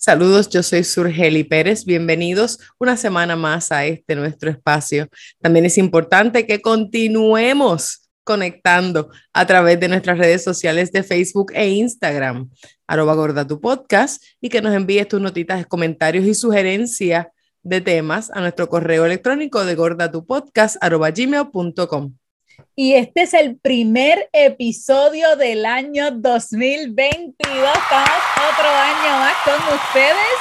Saludos, yo soy Surgeli Pérez. Bienvenidos una semana más a este nuestro espacio. También es importante que continuemos conectando a través de nuestras redes sociales de Facebook e Instagram, arroba gorda tu podcast, y que nos envíes tus notitas, comentarios y sugerencias de temas a nuestro correo electrónico de gordatupodcast arroba gmail.com y este es el primer episodio del año 2022. Estamos otro año más con ustedes.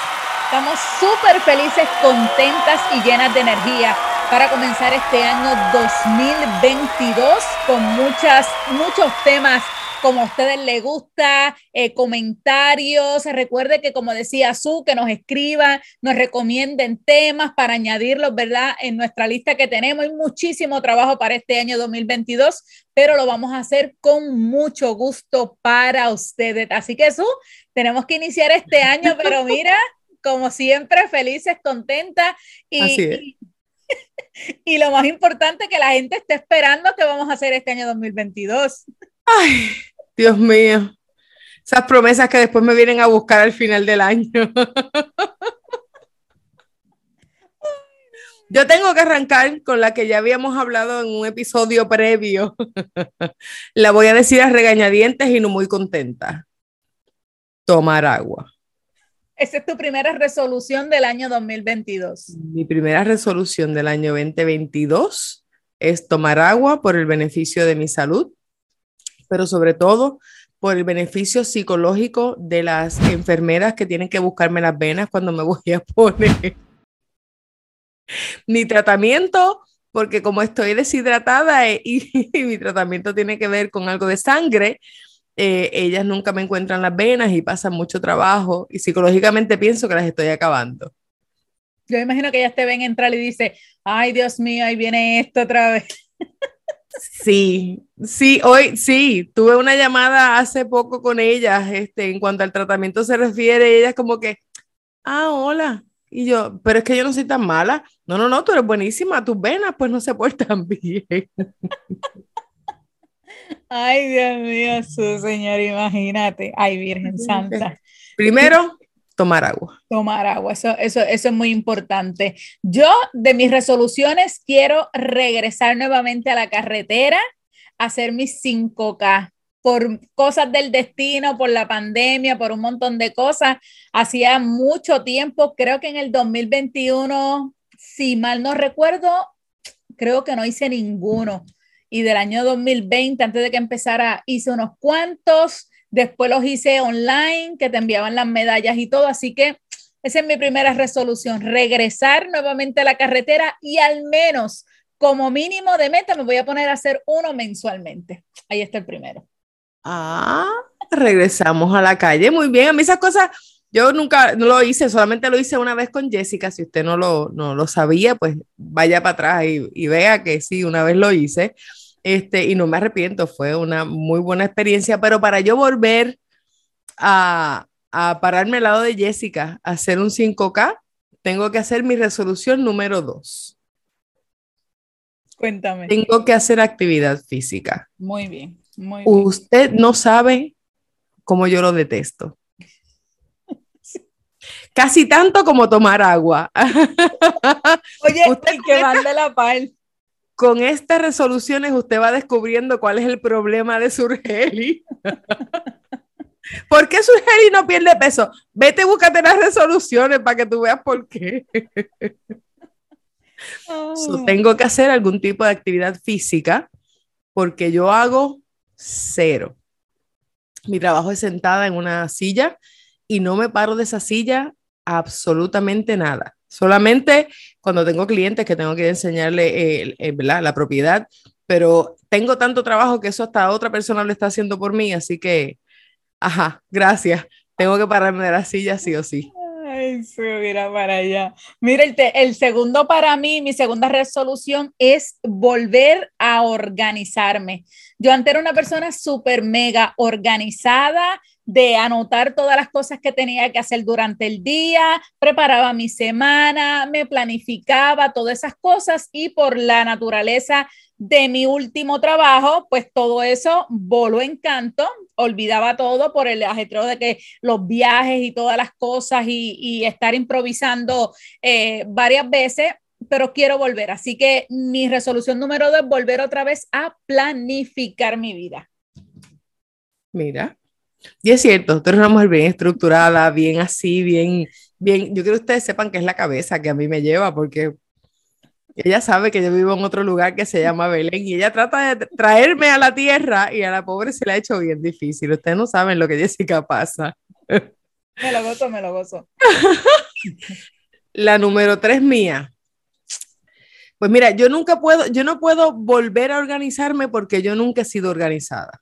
Estamos súper felices, contentas y llenas de energía para comenzar este año 2022 con muchas, muchos temas como a ustedes les gusta, eh, comentarios. Recuerde que, como decía Su, que nos escriban, nos recomienden temas para añadirlos, ¿verdad? En nuestra lista que tenemos. Hay muchísimo trabajo para este año 2022, pero lo vamos a hacer con mucho gusto para ustedes. Así que, Su, tenemos que iniciar este año, pero mira, como siempre, felices, contentas y, y lo más importante que la gente esté esperando que vamos a hacer este año 2022. Ay, Dios mío. Esas promesas que después me vienen a buscar al final del año. Yo tengo que arrancar con la que ya habíamos hablado en un episodio previo. la voy a decir a regañadientes y no muy contenta. Tomar agua. Esa es tu primera resolución del año 2022. Mi primera resolución del año 2022 es tomar agua por el beneficio de mi salud pero sobre todo por el beneficio psicológico de las enfermeras que tienen que buscarme las venas cuando me voy a poner mi tratamiento, porque como estoy deshidratada eh, y, mi tratamiento tiene que ver con algo de sangre, eh, ellas nunca me encuentran las venas y pasan mucho trabajo y psicológicamente pienso que las estoy acabando. Yo imagino que ellas te ven entrar y dice, ay Dios mío, ahí viene esto otra vez. Sí, sí, hoy sí, tuve una llamada hace poco con ellas, este, en cuanto al tratamiento se refiere, ellas como que, ah, hola, y yo, pero es que yo no soy tan mala. No, no, no, tú eres buenísima, tus venas pues no se portan bien. Ay, Dios mío, su señor, imagínate. Ay, Virgen Santa. Primero, tomar agua. Tomar agua, eso, eso, eso es muy importante. Yo de mis resoluciones quiero regresar nuevamente a la carretera, hacer mis 5K por cosas del destino, por la pandemia, por un montón de cosas. Hacía mucho tiempo, creo que en el 2021, si mal no recuerdo, creo que no hice ninguno. Y del año 2020, antes de que empezara, hice unos cuantos Después los hice online, que te enviaban las medallas y todo. Así que esa es mi primera resolución, regresar nuevamente a la carretera y al menos como mínimo de meta me voy a poner a hacer uno mensualmente. Ahí está el primero. Ah, regresamos a la calle. Muy bien, a mí esas cosas yo nunca no lo hice, solamente lo hice una vez con Jessica. Si usted no lo, no lo sabía, pues vaya para atrás y, y vea que sí, una vez lo hice. Este, y no me arrepiento, fue una muy buena experiencia, pero para yo volver a, a pararme al lado de Jessica, a hacer un 5K, tengo que hacer mi resolución número 2. Cuéntame. Tengo que hacer actividad física. Muy bien, muy bien. Usted no sabe cómo yo lo detesto. Casi tanto como tomar agua. Oye, usted que van de la par con estas resoluciones usted va descubriendo cuál es el problema de Surgeli. ¿Por qué Surgeli no pierde peso? Vete, búscate las resoluciones para que tú veas por qué. tengo que hacer algún tipo de actividad física porque yo hago cero. Mi trabajo es sentada en una silla y no me paro de esa silla absolutamente nada. Solamente cuando tengo clientes que tengo que enseñarle eh, eh, la propiedad, pero tengo tanto trabajo que eso hasta otra persona lo está haciendo por mí, así que, ajá, gracias. Tengo que pararme de la silla sí o sí. Ay, sí, mira para allá. Mira, el, el, segundo para mí, mi segunda resolución es volver a organizarme. Yo antes era una persona súper mega organizada, de anotar todas las cosas que tenía que hacer durante el día, preparaba mi semana, me planificaba todas esas cosas y por la naturaleza de mi último trabajo, pues todo eso voló en canto, olvidaba todo por el ajetreo de que los viajes y todas las cosas y, estar improvisando eh, varias veces, pero quiero volver. Así que mi resolución número dos es volver otra vez a planificar mi vida. Mira, y es cierto, tú eres una mujer bien estructurada, bien así, bien, bien. Yo quiero que ustedes sepan que es la cabeza que a mí me lleva, porque ella sabe que yo vivo en otro lugar que se llama Belén y ella trata de traerme a la tierra y a la pobre se le ha hecho bien difícil. Ustedes no saben lo que Jessica pasa. Me lo gozo, me lo gozo. la número tres mía. Pues mira, yo nunca puedo, yo no puedo volver a organizarme porque yo nunca he sido organizada.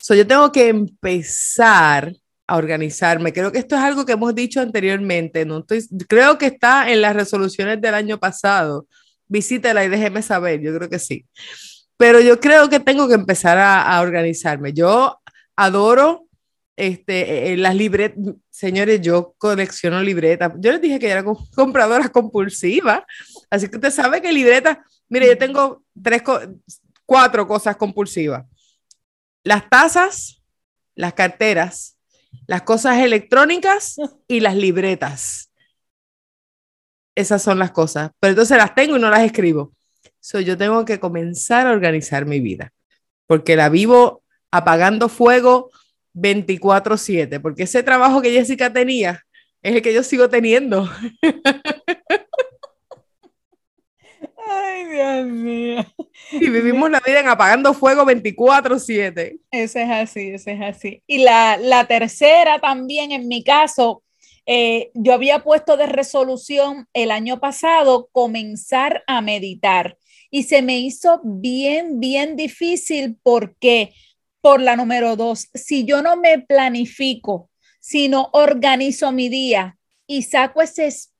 So, yo tengo que empezar a organizarme. Creo que esto es algo que hemos dicho anteriormente. No estoy, creo que está en las resoluciones del año pasado. Visítela y déjeme saber. Yo creo que sí. Pero yo creo que tengo que empezar a, a organizarme. Yo adoro este, eh, las libretas. Señores, yo colecciono libretas. Yo les dije que era compradora compulsiva. Así que usted sabe que libretas. Mire, yo tengo tres, cuatro cosas compulsivas las tazas, las carteras, las cosas electrónicas y las libretas. Esas son las cosas. Pero entonces las tengo y no las escribo. So, yo tengo que comenzar a organizar mi vida, porque la vivo apagando fuego 24/7, porque ese trabajo que Jessica tenía es el que yo sigo teniendo. Ay, Dios mío. La vida en apagando fuego 24/7. Ese es así, ese es así. Y la, la tercera también, en mi caso, eh, yo había puesto de resolución el año pasado comenzar a meditar y se me hizo bien, bien difícil porque por la número dos, si yo no me planifico, si no organizo mi día y saco ese espacio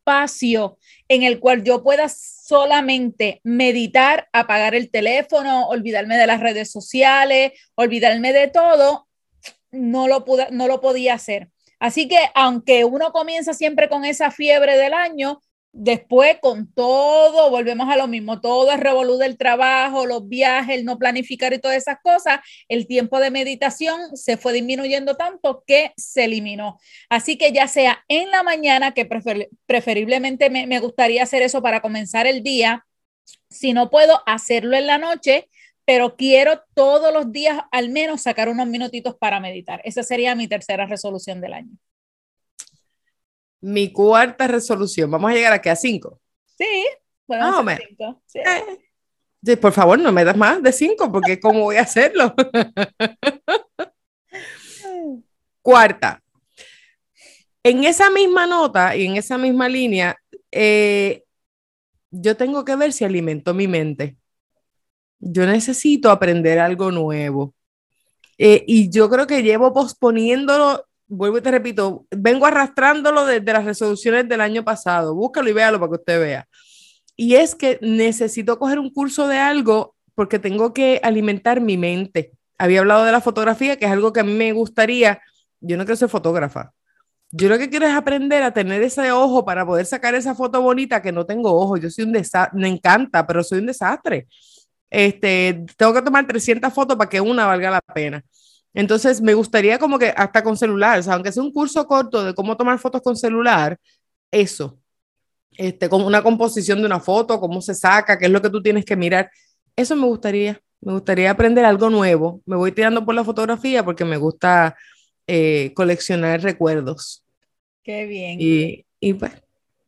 en el cual yo pueda solamente meditar, apagar el teléfono, olvidarme de las redes sociales, olvidarme de todo, no lo, pude, no lo podía hacer. Así que aunque uno comienza siempre con esa fiebre del año, Después, con todo, volvemos a lo mismo, todo es revolú del trabajo, los viajes, el no planificar y todas esas cosas, el tiempo de meditación se fue disminuyendo tanto que se eliminó. Así que ya sea en la mañana, que preferiblemente me, me gustaría hacer eso para comenzar el día, si no puedo hacerlo en la noche, pero quiero todos los días al menos sacar unos minutitos para meditar. Esa sería mi tercera resolución del año mi cuarta resolución. Vamos a llegar aquí a cinco. Sí, bueno, cinco. Eh, por favor, no me das más de cinco, porque ¿cómo voy a hacerlo? Cuarta. En esa misma nota y en esa misma línea, eh, yo tengo que ver si alimento mi mente. Yo necesito aprender algo nuevo. Eh, y yo creo que llevo posponiéndolo vuelvo y te repito, vengo arrastrándolo desde las resoluciones del año pasado. Búscalo y véalo para que usted vea. Y es que necesito coger un curso de algo porque tengo que alimentar mi mente. Había hablado de la fotografía, que es algo que a mí me gustaría. Yo no quiero ser fotógrafa. Yo lo que quiero es aprender a tener ese ojo para poder sacar esa foto bonita que no tengo ojo. Yo soy un desastre, me encanta, pero soy un desastre. Este, tengo que tomar 300 fotos para que una valga la pena. Entonces, me gustaría como que hasta con celular, o sea, aunque sea un curso corto de cómo tomar fotos con celular, eso, este, como una composición de una foto, cómo se saca, qué es lo que tú tienes que mirar, eso me gustaría, me gustaría aprender algo nuevo. Me voy tirando por la fotografía porque me gusta eh, coleccionar recuerdos. Qué bien. Y, y pues,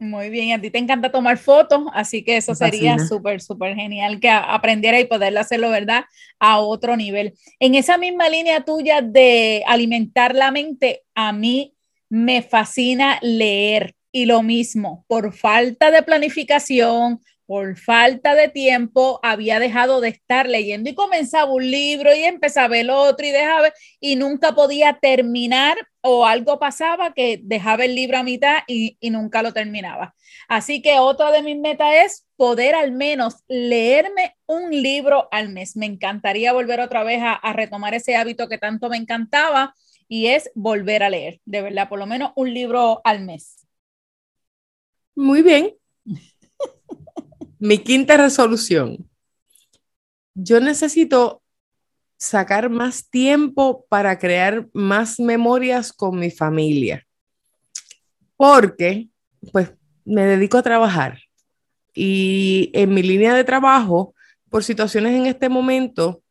muy bien, a ti te encanta tomar fotos, así que eso sería súper, súper genial que aprendiera y poderlo hacerlo, ¿verdad? A otro nivel. En esa misma línea tuya de alimentar la mente, a mí me fascina leer y lo mismo, por falta de planificación, por falta de tiempo había dejado de estar leyendo y comenzaba un libro y empezaba el otro y dejaba y nunca podía terminar o algo pasaba que dejaba el libro a mitad y, nunca lo terminaba. Así que otra de mis metas es poder al menos leerme un libro al mes. Me encantaría volver otra vez a, a retomar ese hábito que tanto me encantaba y es volver a leer, de verdad, por lo menos un libro al mes. Muy bien, mi quinta resolución. Yo necesito sacar más tiempo para crear más memorias con mi familia. Porque, pues, me dedico a trabajar. Y en mi línea de trabajo, por situaciones en este momento,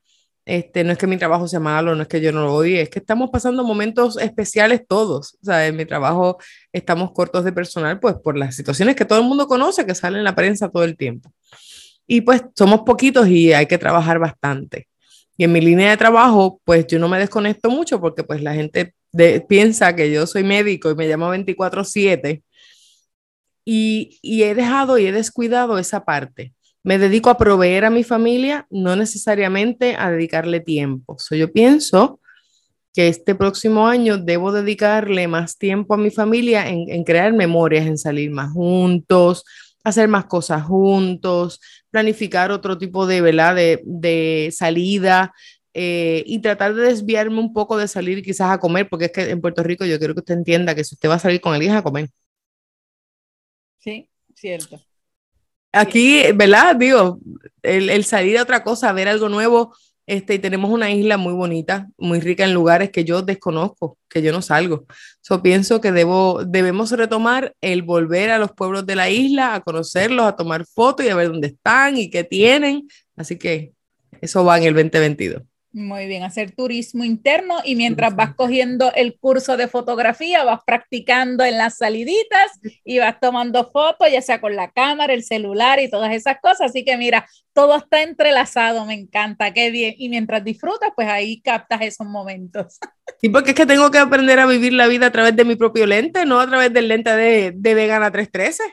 este, no es que mi trabajo sea malo, no es que yo no lo odie, es que estamos pasando momentos especiales todos. O en mi trabajo estamos cortos de personal, pues por las situaciones que todo el mundo conoce, que salen en la prensa todo el tiempo. Y pues somos poquitos y hay que trabajar bastante. Y en mi línea de trabajo, pues yo no me desconecto mucho porque pues la gente piensa que yo soy médico y me llamo 24/7. Y, y he dejado y he descuidado esa parte me dedico a proveer a mi familia, no necesariamente a dedicarle tiempo. yo pienso que este próximo año debo dedicarle más tiempo a mi familia en, crear memorias, en salir más juntos, hacer más cosas juntos, planificar otro tipo de, ¿verdad? de, salida. Eh, y tratar de desviarme un poco de salir quizás a comer, porque es que en Puerto Rico yo quiero que usted entienda que si usted va a salir con alguien a comer. Sí, cierto. Aquí, ¿verdad? Digo, el, salir a otra cosa, ver algo nuevo, este, y tenemos una isla muy bonita, muy rica en lugares que yo desconozco, que yo no salgo. Yo pienso que debo, debemos retomar el volver a los pueblos de la isla, a conocerlos, a tomar fotos y a ver dónde están y qué tienen. Así que eso va en el 2022. Muy bien, hacer turismo interno y mientras vas cogiendo el curso de fotografía, vas practicando en las saliditas y vas tomando fotos, ya sea con la cámara, el celular y todas esas cosas. Así que mira, todo está entrelazado, me encanta, qué bien. Y mientras disfrutas, pues ahí captas esos momentos. Sí, porque es que tengo que aprender a vivir la vida a través de mi propio lente, no a través del lente de, de Vegana 313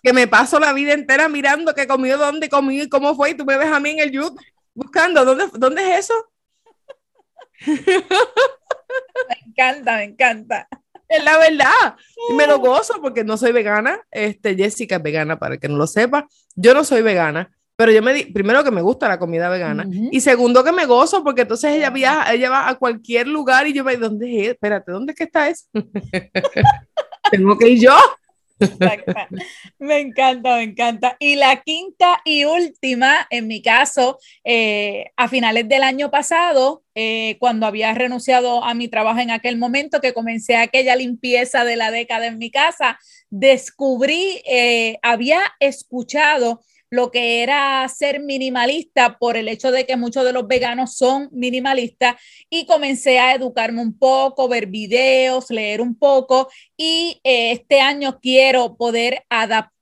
que me paso la vida entera mirando qué comió, dónde comió y cómo fue, y tú me ves a mí en el YouTube buscando, ¿dónde, dónde es eso? Me encanta, me encanta. Es la verdad. Y me lo gozo porque no soy vegana. Este, Jessica es vegana, para que no lo sepa. Yo no soy vegana, pero yo me di, primero que me gusta la comida vegana y segundo que me gozo porque entonces ella viaja, ella va a cualquier lugar y yo me, ¿dónde es? Espérate, ¿dónde es que está eso? Tengo que ir yo. Me encanta, me encanta. Y la quinta y última, en mi caso, eh, a finales del año pasado, eh, cuando había renunciado a mi trabajo en aquel momento, que comencé aquella limpieza de la década en mi casa, descubrí, eh, había escuchado lo que era ser minimalista por el hecho de que muchos de los veganos son minimalistas y comencé a educarme un poco, ver videos, leer un poco y eh, este año quiero poder adaptar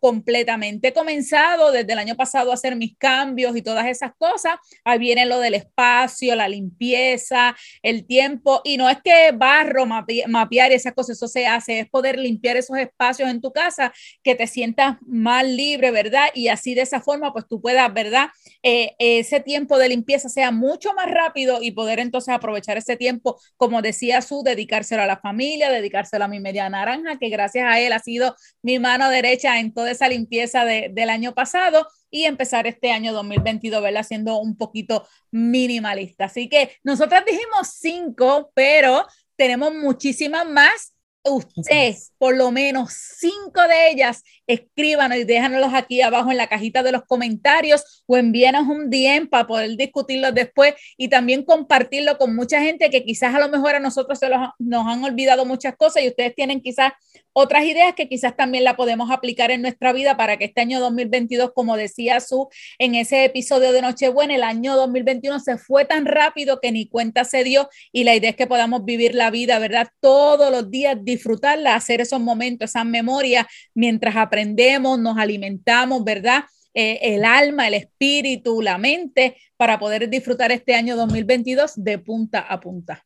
completamente. He comenzado desde el año pasado a hacer mis cambios y todas esas cosas. Ahí viene lo del espacio, la limpieza, el tiempo. Y no es que barro, mapear y esas cosas, eso se hace, es poder limpiar esos espacios en tu casa, que te sientas más libre, ¿verdad? Y así de esa forma, pues tú puedas, ¿verdad? Eh, ese tiempo de limpieza sea mucho más rápido y poder entonces aprovechar ese tiempo, como decía su, dedicárselo a la familia, dedicárselo a mi media naranja, que gracias a él ha sido mi mano derecha en toda esa limpieza del año pasado y empezar este año 2022, ¿verdad? Siendo un poquito minimalista. Así que nosotras dijimos cinco, pero tenemos muchísimas más ustedes, por lo menos cinco de ellas, escríbanos y déjanos aquí abajo en la cajita de los comentarios o envíanos un DM para poder discutirlo después y también compartirlo con mucha gente que quizás a lo mejor a nosotros se nos han olvidado muchas cosas y ustedes tienen quizás otras ideas que quizás también la podemos aplicar en nuestra vida para que este año 2022, como decía Su en ese episodio de Nochebuena, el año 2021 se fue tan rápido que ni cuenta se dio y la idea es que podamos vivir la vida, ¿verdad? Todos los días disfrutarla, hacer esos momentos, esas memorias, mientras aprendemos, nos alimentamos, ¿verdad? Eh, el alma, el espíritu, la mente, para poder disfrutar este año 2022 de punta a punta.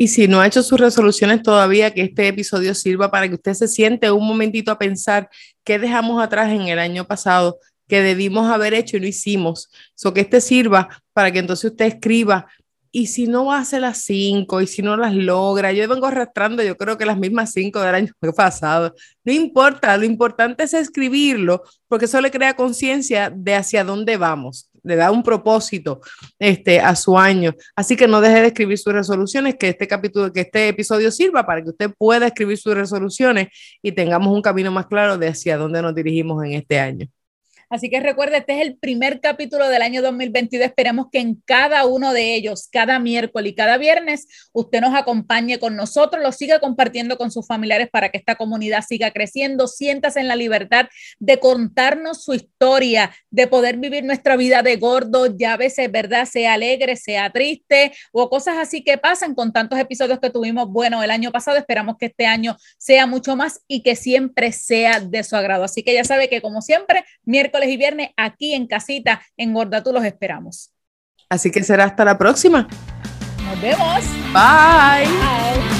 Y si no ha hecho sus resoluciones todavía, que este episodio sirva para que usted se siente un momentito a pensar qué dejamos atrás en el año pasado que debimos haber hecho y no hicimos. So que este sirva para que entonces usted escriba y si no hace las cinco y si no las logra, yo vengo arrastrando, yo creo que las mismas cinco del año pasado, no importa, lo importante es escribirlo porque eso le crea conciencia de hacia dónde vamos, le da un propósito este, a su año. Así que no deje de escribir sus resoluciones, que este capítulo, que este episodio sirva para que usted pueda escribir sus resoluciones y tengamos un camino más claro de hacia dónde nos dirigimos en este año. Así que recuerde, este es el primer capítulo del año 2022. Esperamos que en cada uno de ellos, cada miércoles y cada viernes, usted nos acompañe con nosotros, lo siga compartiendo con sus familiares para que esta comunidad siga creciendo. Siéntase en la libertad de contarnos su historia, de poder vivir nuestra vida de gordo, ya a veces, ¿verdad? Sea alegre, sea triste o cosas así que pasan con tantos episodios que tuvimos, bueno, el año pasado. Esperamos que este año sea mucho más y que siempre sea de su agrado. Así que ya sabe que como siempre, miércoles y viernes aquí en casita en Gorda, tú los esperamos. Así que será hasta la próxima. Nos vemos. Bye.